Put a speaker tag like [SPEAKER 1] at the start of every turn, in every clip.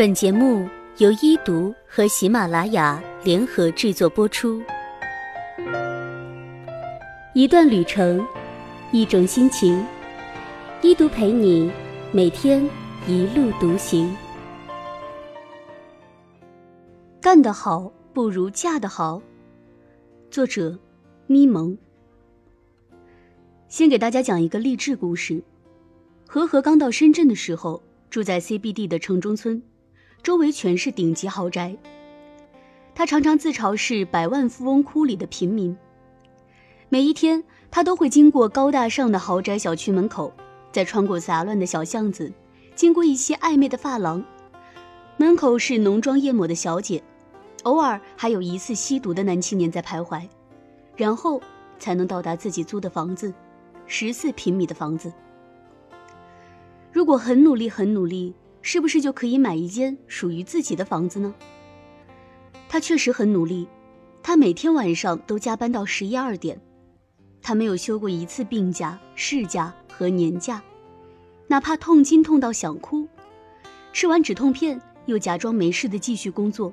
[SPEAKER 1] 本节目由一读和喜马拉雅联合制作播出。一段旅程，一种心情，一读陪你每天一路独行。干得好不如嫁得好。作者：咪蒙。先给大家讲一个励志故事。和和刚到深圳的时候，住在 CBD 的城中村。周围全是顶级豪宅，他常常自嘲是百万富翁窟里的平民。每一天，他都会经过高大上的豪宅小区门口，再穿过杂乱的小巷子，经过一些暧昧的发廊，门口是浓妆艳抹的小姐，偶尔还有疑似吸毒的男青年在徘徊，然后才能到达自己租的房子，十四平米的房子。如果很努力，很努力。是不是就可以买一间属于自己的房子呢？他确实很努力，他每天晚上都加班到十一二点，他没有休过一次病假、事假和年假，哪怕痛经痛到想哭，吃完止痛片又假装没事的继续工作。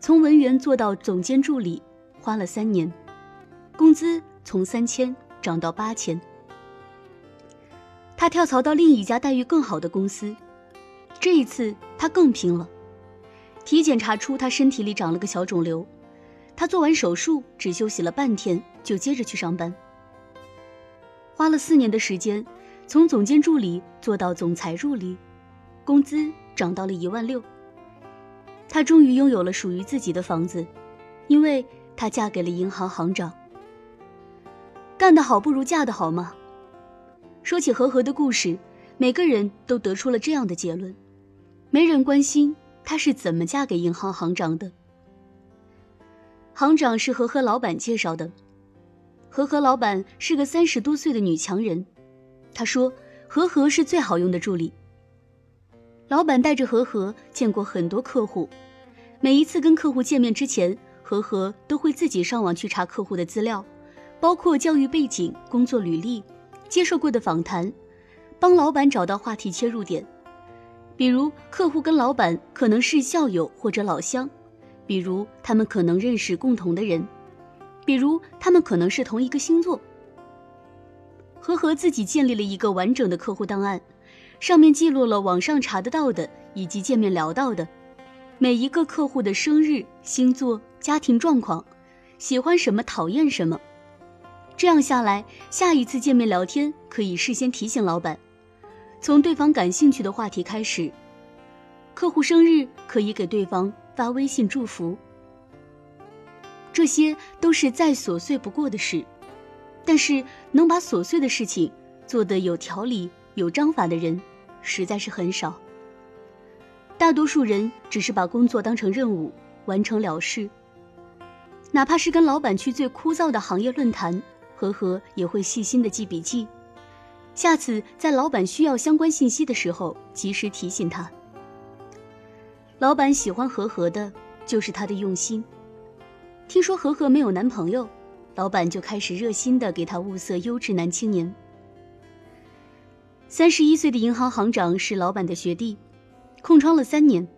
[SPEAKER 1] 从文员做到总监助理，花了三年，工资从三千涨到八千。他跳槽到另一家待遇更好的公司。这一次他更拼了，体检查出他身体里长了个小肿瘤，他做完手术只休息了半天就接着去上班。花了四年的时间，从总监助理做到总裁助理，工资涨到了一万六。他终于拥有了属于自己的房子，因为他嫁给了银行行长。干得好不如嫁得好吗？说起和和的故事，每个人都得出了这样的结论。没人关心她是怎么嫁给银行行长的。行长是和和老板介绍的，和和老板是个三十多岁的女强人，她说和和是最好用的助理。老板带着和和见过很多客户，每一次跟客户见面之前，和和都会自己上网去查客户的资料，包括教育背景、工作履历、接受过的访谈，帮老板找到话题切入点。比如客户跟老板可能是校友或者老乡，比如他们可能认识共同的人，比如他们可能是同一个星座。和和自己建立了一个完整的客户档案，上面记录了网上查得到的以及见面聊到的每一个客户的生日、星座、家庭状况，喜欢什么、讨厌什么。这样下来，下一次见面聊天可以事先提醒老板。从对方感兴趣的话题开始，客户生日可以给对方发微信祝福。这些都是再琐碎不过的事，但是能把琐碎的事情做得有条理、有章法的人，实在是很少。大多数人只是把工作当成任务，完成了事。哪怕是跟老板去最枯燥的行业论坛，和和也会细心的记笔记。下次在老板需要相关信息的时候，及时提醒他。老板喜欢和和的，就是他的用心。听说和和没有男朋友，老板就开始热心的给他物色优质男青年。三十一岁的银行行长是老板的学弟，空窗了三年。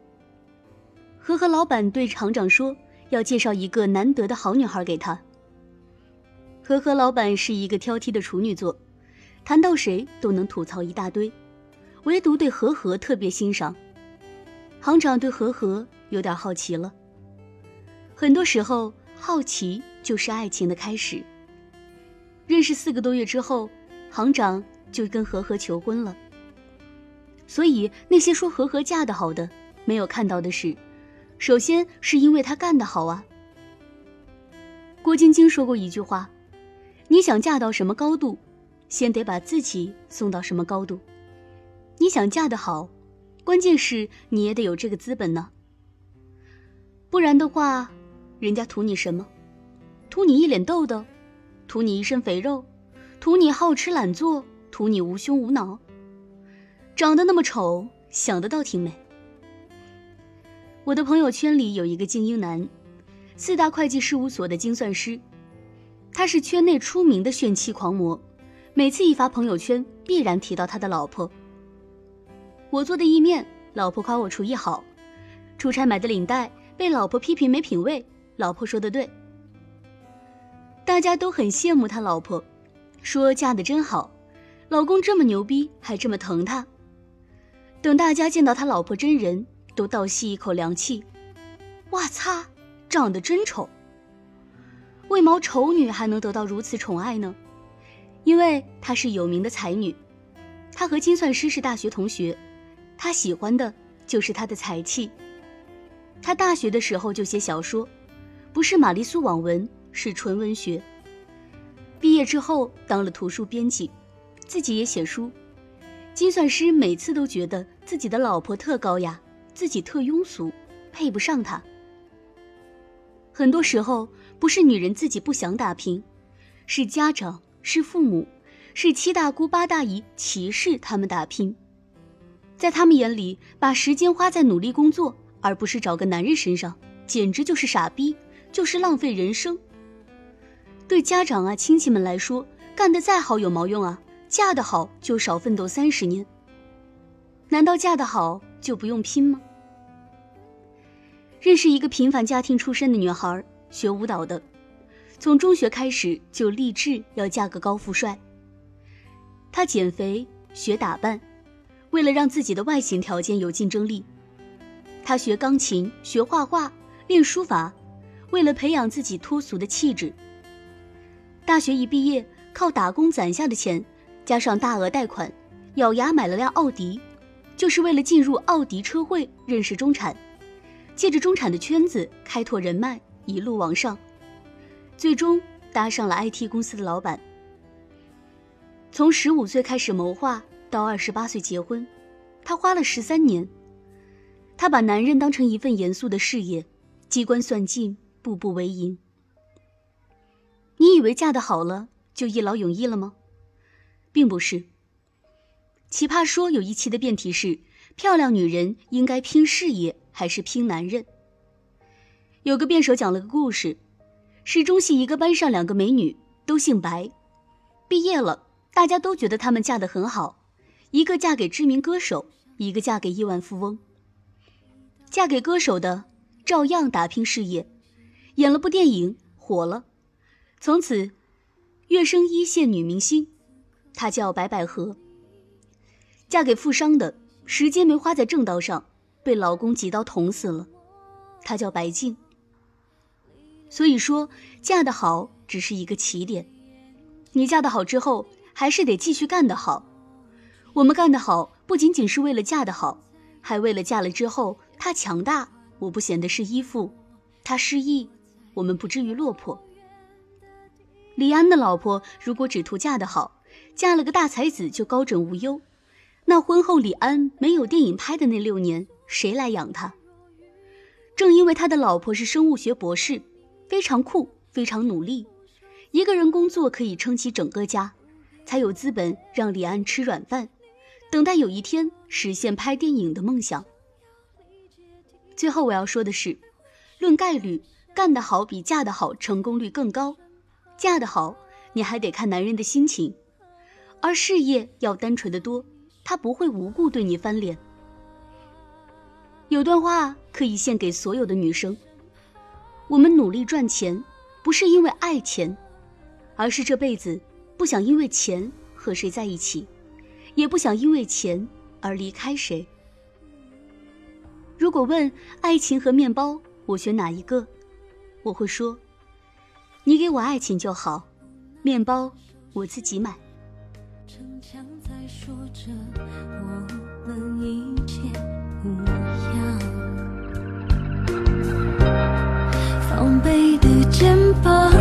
[SPEAKER 1] 和和老板对行长说，要介绍一个难得的好女孩给他。和和老板是一个挑剔的处女座。谈到谁都能吐槽一大堆，唯独对和和特别欣赏。行长对和和有点好奇了。很多时候，好奇就是爱情的开始。认识四个多月之后，行长就跟和和求婚了。所以那些说和和嫁得好的，没有看到的是，首先是因为他干得好啊。郭晶晶说过一句话：“你想嫁到什么高度？”先得把自己送到什么高度？你想嫁得好，关键是你也得有这个资本呢。不然的话，人家图你什么？图你一脸痘痘，图你一身肥肉，图你好吃懒做，图你无胸无脑。长得那么丑，想得倒挺美。我的朋友圈里有一个精英男，四大会计事务所的精算师，他是圈内出名的炫妻狂魔。每次一发朋友圈，必然提到他的老婆。我做的意面，老婆夸我厨艺好；出差买的领带被老婆批评没品位，老婆说的对。大家都很羡慕他老婆，说嫁的真好，老公这么牛逼还这么疼她。等大家见到他老婆真人，都倒吸一口凉气。哇擦，长得真丑！为毛丑女还能得到如此宠爱呢？因为她是有名的才女，她和精算师是大学同学，她喜欢的就是她的才气。她大学的时候就写小说，不是玛丽苏网文，是纯文学。毕业之后当了图书编辑，自己也写书。精算师每次都觉得自己的老婆特高雅，自己特庸俗，配不上她。很多时候不是女人自己不想打拼，是家长、是父母、是七大姑八大姨歧视他们打拼。在他们眼里，把时间花在努力工作，而不是找个男人身上，简直就是傻逼，就是浪费人生。对家长啊、亲戚们来说，干得再好有毛用啊？嫁得好就少奋斗三十年。难道嫁得好就不用拼吗？认识一个平凡家庭出身的女孩，学舞蹈的，从中学开始就立志要嫁个高富帅。她减肥学打扮，为了让自己的外形条件有竞争力。她学钢琴学画画练书法，为了培养自己脱俗的气质。大学一毕业，靠打工攒下的钱，加上大额贷款，咬牙买了辆奥迪，就是为了进入奥迪车会认识中产。借着中产的圈子开拓人脉，一路往上，最终搭上了 IT 公司的老板。从十五岁开始谋划到二十八岁结婚，他花了十三年。他把男人当成一份严肃的事业，机关算尽，步步为营。你以为嫁得好了就一劳永逸了吗？并不是。奇葩说有一期的辩题是：漂亮女人应该拼事业。还是拼男人。有个辩手讲了个故事，是中戏一个班上两个美女都姓白，毕业了，大家都觉得她们嫁得很好，一个嫁给知名歌手，一个嫁给亿万富翁。嫁给歌手的照样打拼事业，演了部电影火了，从此跃升一线女明星，她叫白百合。嫁给富商的时间没花在正道上。被老公几刀捅死了，她叫白静。所以说，嫁得好只是一个起点，你嫁得好之后，还是得继续干得好。我们干得好，不仅仅是为了嫁得好，还为了嫁了之后她强大，我不显得是依附；她失意，我们不至于落魄。李安的老婆如果只图嫁得好，嫁了个大才子就高枕无忧，那婚后李安没有电影拍的那六年。谁来养他？正因为他的老婆是生物学博士，非常酷，非常努力，一个人工作可以撑起整个家，才有资本让李安吃软饭，等待有一天实现拍电影的梦想。最后我要说的是，论概率，干得好比嫁得好成功率更高，嫁得好你还得看男人的心情，而事业要单纯的多，他不会无故对你翻脸。有段话可以献给所有的女生：我们努力赚钱，不是因为爱钱，而是这辈子不想因为钱和谁在一起，也不想因为钱而离开谁。如果问爱情和面包，我选哪一个？我会说：你给我爱情就好，面包我自己买。城墙在说着我们一切背的肩
[SPEAKER 2] 膀，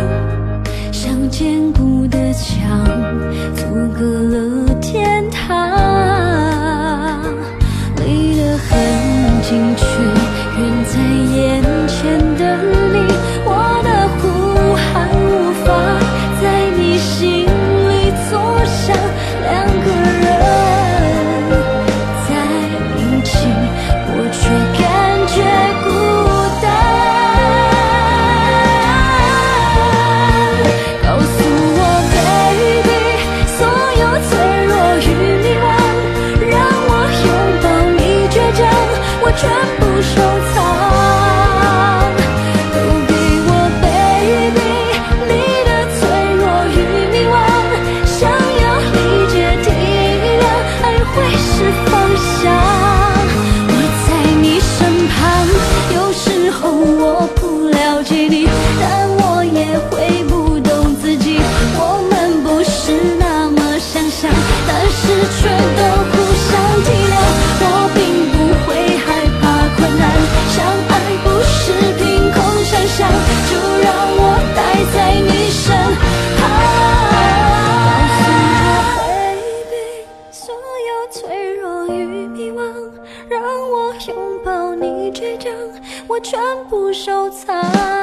[SPEAKER 2] 都互相体谅，我并不会害怕困难。相爱不是凭空想象，就让我待在你身旁。Baby，所有脆弱与迷茫，让我拥抱你倔强，我全部收藏。